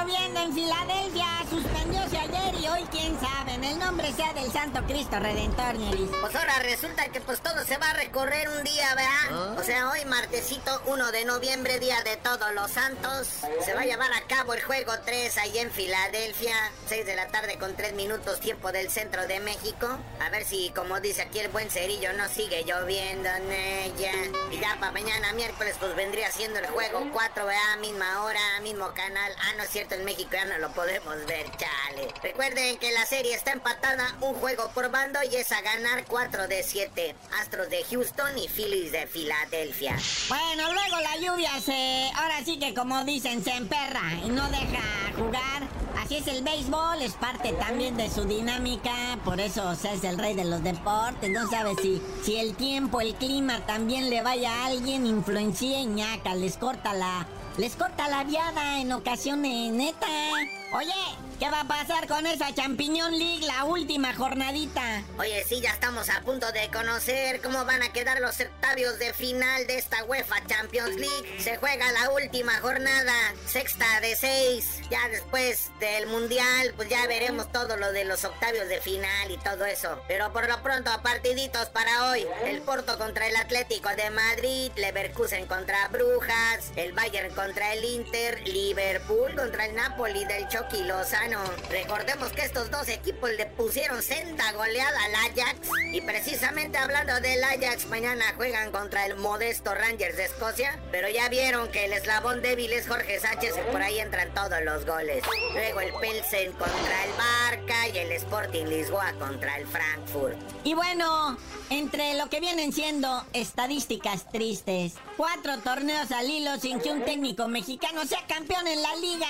lloviendo en Filadelfia el nombre sea del Santo Cristo Redentor, Nielis. Pues ahora resulta que pues todo se va a recorrer un día, ¿verdad? ¿Ah? O sea, hoy martesito 1 de noviembre, día de todos los santos, se va a llevar a cabo el juego 3 ahí en Filadelfia, 6 de la tarde con 3 minutos tiempo del centro de México. A ver si, como dice aquí el buen cerillo, no sigue lloviendo en ella. Y ya para mañana miércoles pues vendría siendo el juego 4, ¿verdad? Misma hora, mismo canal. Ah, no es cierto, en México ya no lo podemos ver, chale. Que la serie está empatada, un juego por bando y es a ganar 4 de 7. Astros de Houston y Phillies de Filadelfia. Bueno, luego la lluvia se... Ahora sí que como dicen, se emperra y no deja jugar. Así es el béisbol, es parte también de su dinámica, por eso o es el rey de los deportes. No sabe si, si el tiempo, el clima también le vaya a alguien, influencia y ñaca, les corta la... Les corta la viada en ocasiones, neta. Oye, ¿qué va a pasar con esa Champiñón League, la última jornadita? Oye, sí, ya estamos a punto de conocer cómo van a quedar los octavios de final de esta UEFA Champions League. Se juega la última jornada, sexta de seis. Ya después del Mundial, pues ya veremos todo lo de los octavios de final y todo eso. Pero por lo pronto, partiditos para hoy. El Porto contra el Atlético de Madrid, Leverkusen contra Brujas, el Bayern contra el Inter, Liverpool contra el Napoli del Chucky. Recordemos que estos dos equipos le pusieron senda goleada al Ajax. Y precisamente hablando del Ajax, mañana juegan contra el modesto Rangers de Escocia. Pero ya vieron que el eslabón débil es Jorge Sánchez y por ahí entran todos los goles. Luego el Pilsen contra el Barca el Sporting Lisboa contra el Frankfurt. Y bueno, entre lo que vienen siendo estadísticas tristes, cuatro torneos al hilo sin que un técnico mexicano sea campeón en la liga.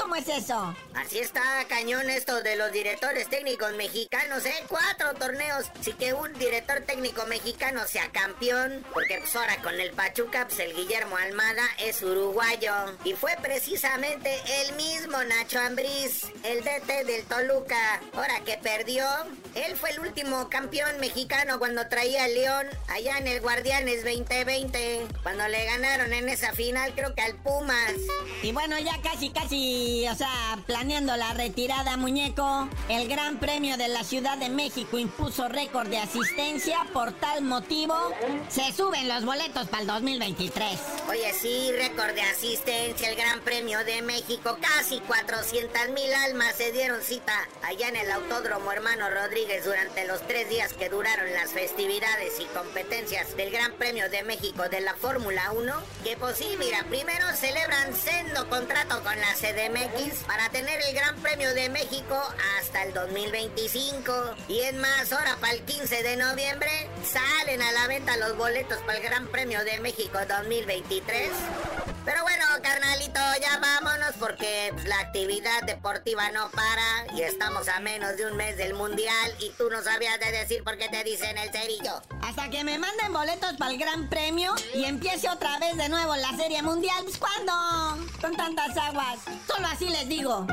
¿Cómo es eso? Así está cañón esto de los directores técnicos mexicanos, ¿eh? Cuatro torneos sin que un director técnico mexicano sea campeón. Porque pues ahora con el Pachuca, pues el Guillermo Almada es uruguayo. Y fue precisamente el mismo Nacho Ambriz, el DT del Toluca. Ahora que perdió, él fue el último campeón mexicano cuando traía a León allá en el Guardianes 2020. Cuando le ganaron en esa final, creo que al Pumas. Y bueno, ya casi, casi, o sea, planeando la retirada, muñeco, el Gran Premio de la Ciudad de México impuso récord de asistencia. Por tal motivo, se suben los boletos para el 2023. Oye, sí, récord de asistencia, el Gran Premio de México. Casi 400 mil almas se dieron cita allá en el Autódromo Hermano Rodríguez durante los tres días que duraron las festividades y competencias del Gran Premio de México de la Fórmula 1. Que pues sí, mira, primero celebran sendo contrato con la CDMX para tener el Gran Premio de México hasta el 2025. Y es más, ahora para el 15 de noviembre salen a la venta los boletos para el Gran Premio de México 2023. Pero bueno, carnalito, ya vámonos porque la actividad deportiva no para y estamos a menos de un mes del mundial y tú no sabías de decir por qué te dicen el cerillo. Hasta que me manden boletos para el Gran Premio y empiece otra vez de nuevo la Serie Mundial. Pues, ¿cuándo? Con tantas aguas. Solo así les digo.